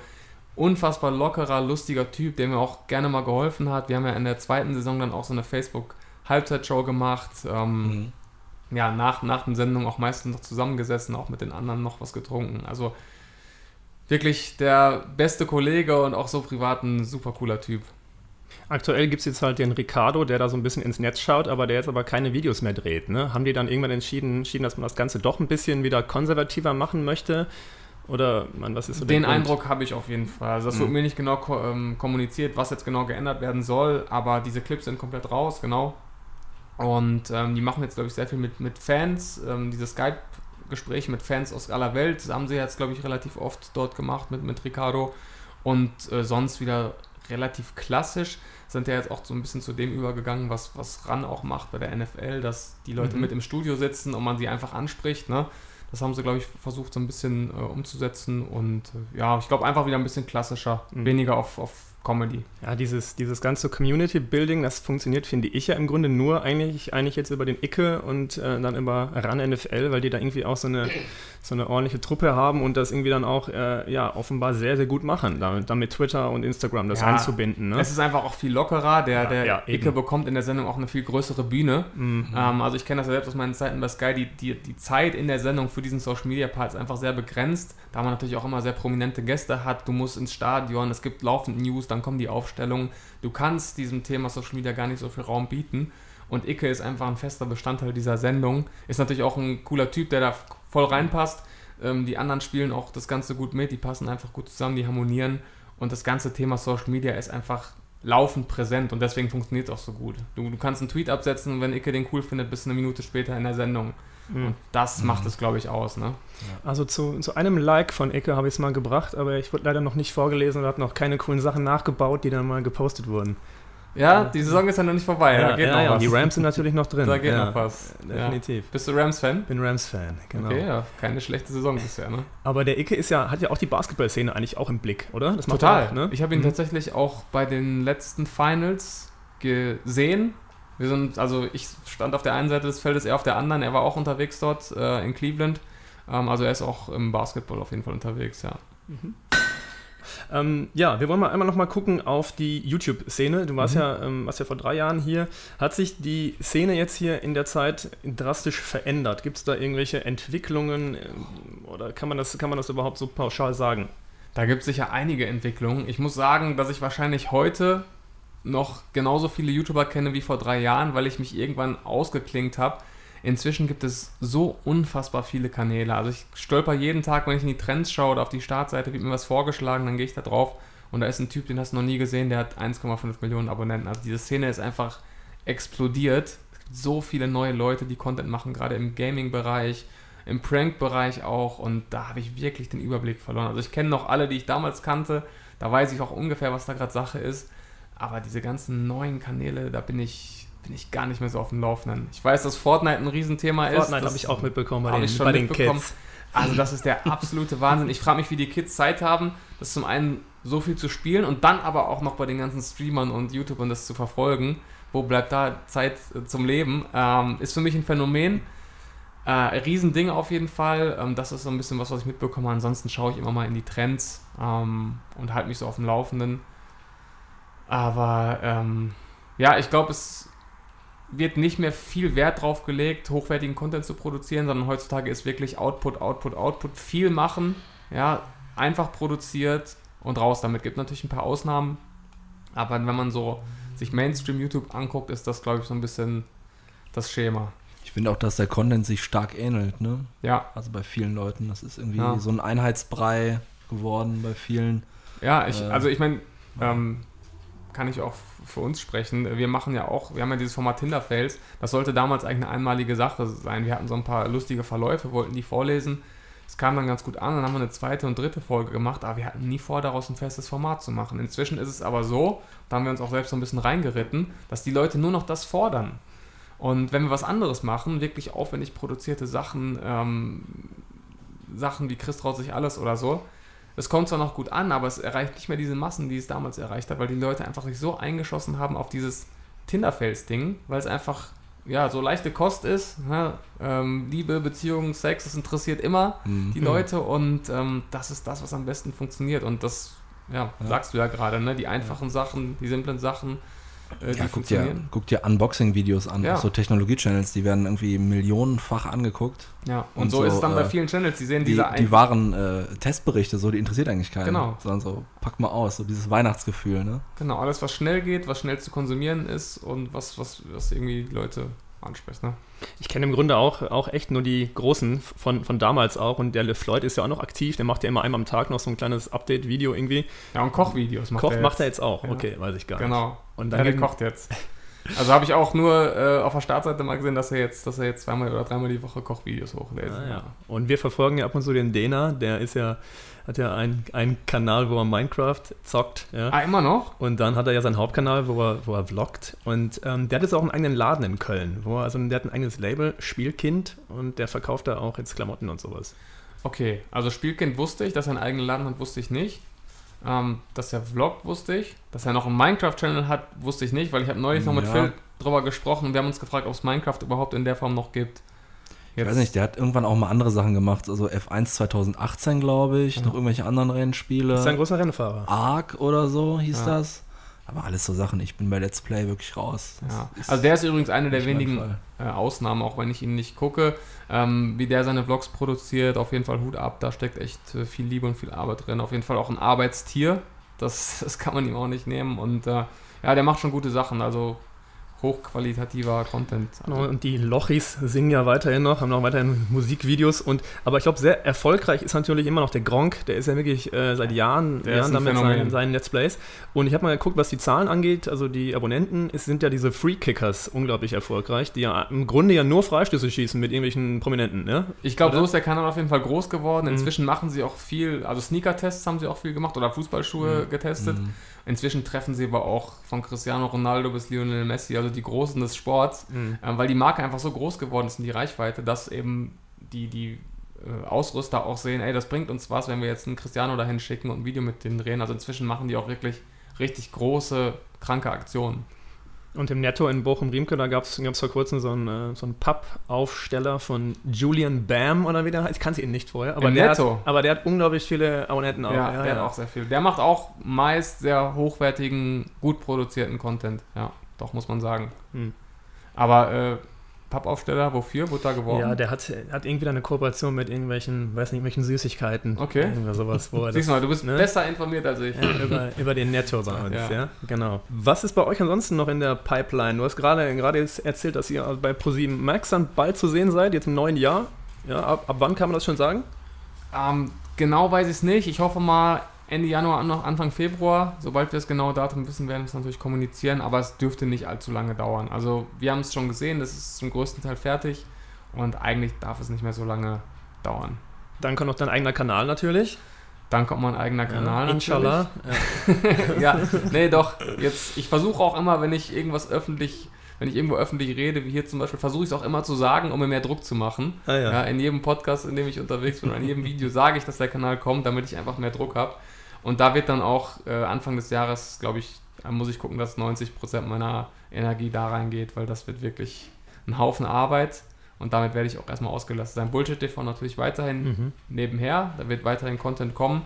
unfassbar lockerer, lustiger Typ, der mir auch gerne mal geholfen hat. Wir haben ja in der zweiten Saison dann auch so eine Facebook-Halbzeitshow gemacht. Ähm, Mhm. ja, nach, nach den Sendungen auch meistens noch zusammengesessen, auch mit den anderen noch was getrunken. Also wirklich der beste Kollege und auch so privat ein super cooler Typ. Aktuell gibt es jetzt halt den Ricardo, der da so ein bisschen ins Netz schaut, aber der jetzt aber keine Videos mehr dreht. Ne? Haben die dann irgendwann entschieden, entschieden, dass man das Ganze doch ein bisschen wieder konservativer machen möchte? Oder, man, was ist so Den? Eindruck habe ich auf jeden Fall. Also das Mhm. wird mir nicht genau ko ähm, kommuniziert, was jetzt genau geändert werden soll, aber diese Clips sind komplett raus, genau. Und ähm, die machen jetzt, glaube ich, sehr viel mit, mit Fans. Ähm, diese Skype-Gespräche mit Fans aus aller Welt das haben sie jetzt, glaube ich, relativ oft dort gemacht mit, mit Ricardo. Und äh, sonst wieder relativ klassisch. Sind ja jetzt auch so ein bisschen zu dem übergegangen, was, was RAN auch macht bei der NFL, dass die Leute Mhm. mit im Studio sitzen und man sie einfach anspricht. Ne? Das haben sie, glaube ich, versucht so ein bisschen äh, umzusetzen. Und äh, ja, ich glaube einfach wieder ein bisschen klassischer, Mhm. weniger auf, auf Comedy. Ja, dieses, dieses ganze Community-Building, das funktioniert, finde ich ja im Grunde nur eigentlich, eigentlich jetzt über den Icke und äh, dann über RAN NFL, weil die da irgendwie auch so eine, so eine ordentliche Truppe haben und das irgendwie dann auch, äh, ja, offenbar sehr, sehr gut machen, damit, damit Twitter und Instagram das Ja, einzubinden. Ne? Es ist einfach auch viel lockerer. Der, Ja, der ja, Icke eben. bekommt in der Sendung auch eine viel größere Bühne. Mhm. Ähm, also ich kenne das ja selbst aus meinen Zeiten bei Sky. Die, die, die Zeit in der Sendung für diesen Social Media Part ist einfach sehr begrenzt, da man natürlich auch immer sehr prominente Gäste hat. Du musst ins Stadion, es gibt laufend News, dann dann kommen die Aufstellungen. Du kannst diesem Thema Social Media gar nicht so viel Raum bieten. Und Icke ist einfach ein fester Bestandteil dieser Sendung. Ist natürlich auch ein cooler Typ, der da voll reinpasst. Ähm, die anderen spielen auch das Ganze gut mit, die passen einfach gut zusammen, die harmonieren. Und das ganze Thema Social Media ist einfach laufend präsent und deswegen funktioniert es auch so gut. Du, du kannst einen Tweet absetzen und wenn Icke den cool findet, bist du eine Minute später in der Sendung. Mhm. Und das macht es, glaube ich, aus. Ne? Also zu, zu einem Like von Icke habe ich es mal gebracht, aber ich wurde leider noch nicht vorgelesen und habe noch keine coolen Sachen nachgebaut, die dann mal gepostet wurden. Ja, die Saison ist ja noch nicht vorbei. da geht noch ja, was. die Rams sind natürlich noch drin. *laughs* Da geht ja, noch was. Definitiv. Ja. Bist du Rams-Fan? Bin Rams-Fan, genau. Okay, ja, keine schlechte Saison bisher, ne? Aber der Icke ist ja, hat ja auch die Basketballszene eigentlich auch im Blick, oder? Das macht Total. Auch, ne? Ich habe ihn Mhm. tatsächlich auch bei den letzten Finals gesehen. Wir sind, also ich stand auf der einen Seite des Feldes, er auf der anderen. Er war auch unterwegs dort äh, in Cleveland. Ähm, also er ist auch im Basketball auf jeden Fall unterwegs, ja. Ähm, ja, wir wollen mal einmal noch mal gucken auf die YouTube-Szene. Du warst, Mhm. ja, ähm, warst ja vor drei Jahren hier. Hat sich die Szene jetzt hier in der Zeit drastisch verändert? Gibt es da irgendwelche Entwicklungen ähm, oder kann man, das, kann man das überhaupt so pauschal sagen? Da gibt es sicher einige Entwicklungen. Ich muss sagen, dass ich wahrscheinlich heute noch genauso viele YouTuber kenne wie vor drei Jahren, weil ich mich irgendwann ausgeklingt habe. Inzwischen gibt es so unfassbar viele Kanäle. Also ich stolper jeden Tag, wenn ich in die Trends schaue oder auf die Startseite, wird mir was vorgeschlagen, dann gehe ich da drauf und da ist ein Typ, den hast du noch nie gesehen, der hat 1,5 Millionen Abonnenten. Also diese Szene ist einfach explodiert. Es gibt so viele neue Leute, die Content machen, gerade im Gaming-Bereich, im Prank-Bereich auch und da habe ich wirklich den Überblick verloren. Also ich kenne noch alle, die ich damals kannte, da weiß ich auch ungefähr, was da gerade Sache ist, aber diese ganzen neuen Kanäle, da bin ich, bin ich gar nicht mehr so auf dem Laufenden. Ich weiß, dass Fortnite ein Riesenthema ist. Fortnite habe ich auch mitbekommen bei den, ich schon bei den. Kids. Also das ist der absolute Wahnsinn. Ich frage mich, wie die Kids Zeit haben, das zum einen so viel zu spielen und dann aber auch noch bei den ganzen Streamern und YouTubern das zu verfolgen. Wo bleibt da Zeit äh, zum Leben? Ähm, ist für mich ein Phänomen. Äh, Riesending auf jeden Fall. Ähm, das ist so ein bisschen was, was ich mitbekomme. Ansonsten schaue ich immer mal in die Trends ähm, und halte mich so auf dem Laufenden. Aber ähm, ja, ich glaube, es wird nicht mehr viel Wert drauf gelegt, hochwertigen Content zu produzieren, sondern heutzutage ist wirklich Output, Output, Output, viel machen, ja, einfach produziert und raus damit. Gibt natürlich ein paar Ausnahmen, aber wenn man so sich Mainstream YouTube anguckt, ist das, glaube ich, so ein bisschen das Schema. Ich finde auch, dass der Content sich stark ähnelt, ne? Ja, Also bei vielen Leuten. Das ist irgendwie Ja. so ein Einheitsbrei geworden bei vielen. ja, ich, Äh, also ich meine, ähm, kann ich auch für uns sprechen. Wir machen ja auch, wir haben ja dieses Format Tinder-Fails. Das sollte damals eigentlich eine einmalige Sache sein. Wir hatten so ein paar lustige Verläufe, wollten die vorlesen. Es kam dann ganz gut an, dann haben wir eine zweite und dritte Folge gemacht, aber wir hatten nie vor, daraus ein festes Format zu machen. Inzwischen ist es aber so, da haben wir uns auch selbst so ein bisschen reingeritten, dass die Leute nur noch das fordern. Und wenn wir was anderes machen, wirklich aufwendig produzierte Sachen, ähm, Sachen wie Chris traut sich alles oder so, es kommt zwar noch gut an, aber es erreicht nicht mehr diese Massen, die es damals erreicht hat, weil die Leute einfach sich so eingeschossen haben auf dieses Tinderfails-Ding, weil es einfach ja so leichte Kost ist. Ne? Ähm, Liebe, Beziehung, Sex, das interessiert immer Mhm. die Leute und ähm, das ist das, was am besten funktioniert. Und das, ja, Ja. sagst du ja gerade, ne? Die einfachen Sachen, die simplen Sachen, äh, Ja, guck dir, guck dir Unboxing-Videos an, Ja. auch so Technologie-Channels, die werden irgendwie millionenfach angeguckt. Ja, und, Und so, ist es so, dann bei äh, vielen Channels, die sehen Die, diese die wahren äh, Testberichte, so, die interessiert eigentlich keinen. Genau. Sondern so, pack mal aus, so dieses Weihnachtsgefühl, ne? Genau, alles, was schnell geht, was schnell zu konsumieren ist und was, was, was irgendwie die Leute anspricht. Ne? Ich kenne im Grunde auch, auch echt nur die Großen von, von damals auch. Und der LeFloid ist ja auch noch aktiv. Der macht ja immer einmal am Tag noch so ein kleines Update-Video irgendwie. Ja, und Kochvideos macht Koch er macht er jetzt auch. Ja. Okay, weiß ich gar nicht. Genau. Und Ja, dann der geben- kocht jetzt. *laughs* Also habe ich auch nur äh, auf der Startseite mal gesehen, dass er jetzt, dass er jetzt zweimal oder dreimal die Woche Kochvideos hochlädt. Ah, ja. Und wir verfolgen ja ab und zu den Dena. Der ist ja, hat ja einen, einen Kanal, wo er Minecraft zockt. Ja. Ah, immer noch? Und dann hat er ja seinen Hauptkanal, wo er, wo er vloggt. Und ähm, der hat jetzt auch einen eigenen Laden in Köln. Wo er, also der hat ein eigenes Label, Spielkind. Und der verkauft da auch jetzt Klamotten und sowas. Okay, also Spielkind wusste ich, dass er einen eigenen Laden hat, wusste ich nicht. Ähm, dass er vloggt, wusste ich. Dass er noch einen Minecraft-Channel hat, wusste ich nicht, weil ich habe neulich noch mit Ja. Phil drüber gesprochen und wir haben uns gefragt, ob es Minecraft überhaupt in der Form noch gibt. Ich weiß nicht, der hat irgendwann auch mal andere Sachen gemacht. Also F1 2018, glaube ich, noch irgendwelche anderen Rennspiele. Das ist ein großer Rennfahrer. Arc oder so hieß Ja. das. Aber alles so Sachen, ich bin bei Let's Play wirklich raus. Ja. Also der ist übrigens eine der wenigen äh, Ausnahmen, auch wenn ich ihn nicht gucke. Ähm, wie der seine Vlogs produziert, auf jeden Fall Hut ab, da steckt echt äh, viel Liebe und viel Arbeit drin. Auf jeden Fall auch ein Arbeitstier. Das, *laughs* das kann man ihm auch nicht nehmen. Und äh, ja, der macht schon gute Sachen. Also hochqualitativer Content. Genau, und die Lochis singen ja weiterhin noch, haben noch weiterhin Musikvideos. Und, aber ich glaube, sehr erfolgreich ist natürlich immer noch der Gronk. Der ist ja wirklich äh, seit Jahren, Jahren damit seinen, seinen Let's Plays. Und ich habe mal geguckt, was die Zahlen angeht. Also die Abonnenten, es sind ja diese Free Kickers unglaublich erfolgreich, die ja im Grunde ja nur Freistöße schießen mit irgendwelchen Prominenten. Ne? Ich glaube, so ist der Kanal auf jeden Fall groß geworden. Mhm. Inzwischen machen sie auch viel, also Sneaker-Tests haben sie auch viel gemacht oder Fußballschuhe getestet. Inzwischen treffen sie aber auch von Cristiano Ronaldo bis Lionel Messi, also die Großen des Sports, Mhm. ähm, weil die Marke einfach so groß geworden ist in die Reichweite, dass eben die, die äh, Ausrüster auch sehen, ey, das bringt uns was, wenn wir jetzt einen Cristiano dahin schicken und ein Video mit denen drehen. Also inzwischen machen die auch wirklich richtig große, kranke Aktionen. Und im Netto in Bochum-Riemke, da gab es vor kurzem so einen, äh, so einen Pub-Aufsteller von Julian Bam oder wie der heißt. Ich kannte ihn nicht vorher. Aber Im der, Netto? Hat, aber der hat unglaublich viele Abonnenten auch. Ja, der hat auch sehr viel. Der macht auch meist sehr hochwertigen, gut produzierten Content. Ja, doch, muss man sagen. Hm. Aber äh, Pappaufsteller, wofür? Wurde da geworben? Ja, der hat, hat irgendwie eine Kooperation mit irgendwelchen, weiß nicht, irgendwelchen Süßigkeiten. Okay. Sowas, wo *laughs* Siehst du mal, du bist ne? besser informiert als ich. Ja, über, *laughs* über den Netto bei uns, ja. Ja. Genau. Was ist bei euch ansonsten noch in der Pipeline? Du hast gerade gerade jetzt erzählt, dass ihr bei ProSieben Max dann bald zu sehen seid, jetzt im neuen Jahr. Ja, ab, ab wann kann man das schon sagen? Ähm, genau weiß ich es nicht. Ich hoffe mal Ende Januar, noch Anfang Februar. Sobald wir das genaue Datum wissen, werden wir es natürlich kommunizieren, aber es dürfte nicht allzu lange dauern. Also wir haben es schon gesehen, das ist zum größten Teil fertig und eigentlich darf es nicht mehr so lange dauern. Dann kommt noch dein eigener Kanal natürlich. Dann kommt mein eigener Kanal. ja, natürlich. Inshallah. Ja. *laughs* ja, nee, doch. Jetzt, ich versuche auch immer, wenn ich irgendwas öffentlich, wenn ich irgendwo öffentlich rede, wie hier zum Beispiel, versuche ich es auch immer zu sagen, um mir mehr Druck zu machen. Ah, ja. Ja, in jedem Podcast, in dem ich unterwegs bin, in jedem Video sage ich, dass der Kanal kommt, damit ich einfach mehr Druck habe. Und da wird dann auch äh, Anfang des Jahres, glaube ich, da muss ich gucken, dass 90% meiner Energie da reingeht, weil das wird wirklich ein Haufen Arbeit. Und damit werde ich auch erstmal ausgelastet sein. Bullshit TV natürlich weiterhin Mhm. nebenher, da wird weiterhin Content kommen.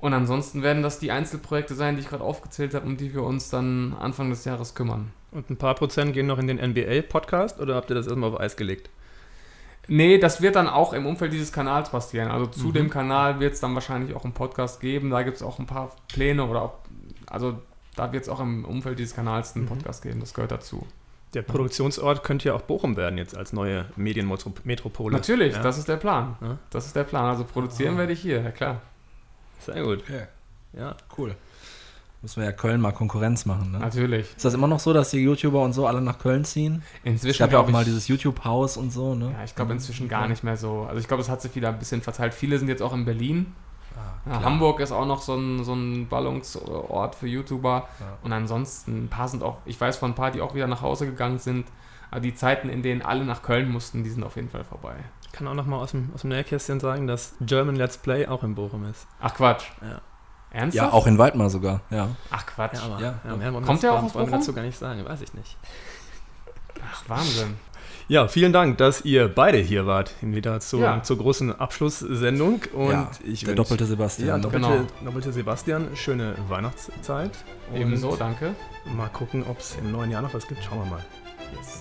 Und ansonsten werden das die Einzelprojekte sein, die ich gerade aufgezählt habe, um die wir uns dann Anfang des Jahres kümmern. Und ein paar Prozent gehen noch in den NBA-Podcast oder habt ihr das erstmal auf Eis gelegt? Nee, das wird dann auch im Umfeld dieses Kanals passieren. Also zu Mhm. dem Kanal wird es dann wahrscheinlich auch einen Podcast geben. Da gibt es auch ein paar Pläne oder auch, also da wird es auch im Umfeld dieses Kanals einen Mhm. Podcast geben. Das gehört dazu. Der Produktionsort könnte ja auch Bochum werden jetzt als neue Medienmetropole. Natürlich, ja. das ist der Plan. Ja. Das ist der Plan. Also produzieren werde ich hier, ja klar. Sehr gut. Okay, Ja. cool. Müssen wir ja Köln mal Konkurrenz machen, ne? Natürlich. Ist das immer noch so, dass die YouTuber und so alle nach Köln ziehen? Es Inzwischen gab ja auch mal dieses YouTube-Haus und so, ne? Ja, ich glaube inzwischen gar nicht mehr so. Also ich glaube, es hat sich wieder ein bisschen verteilt. Viele sind jetzt auch in Berlin. Ah, Ja. Hamburg ist auch noch so ein, so ein Ballungsort für YouTuber. Ja. Und ansonsten, ein paar sind auch, ich weiß von ein paar, die auch wieder nach Hause gegangen sind. Aber die Zeiten, in denen alle nach Köln mussten, die sind auf jeden Fall vorbei. Ich kann auch noch mal aus dem, aus dem Nähkästchen sagen, dass German Let's Play auch in Bochum ist. Ach Quatsch. Ja. Ernsthaft? Ja, auch in Waldmar sogar, ja. Ach Quatsch. aber Ja. wollen wir Kommt der auch aus wollen wir Bochum? dazu gar nicht sagen, weiß ich nicht. Ach Wahnsinn. Ja, vielen Dank, dass ihr beide hier wart, wieder zur, Ja. zur großen Abschlusssendung. Und ja, ich der wünsch- doppelte Sebastian. Ja, ne? doppelte, Genau. doppelte Sebastian, schöne Weihnachtszeit. Ebenso, danke. Mal gucken, ob es im neuen Jahr noch was gibt. Schauen wir mal. Yes.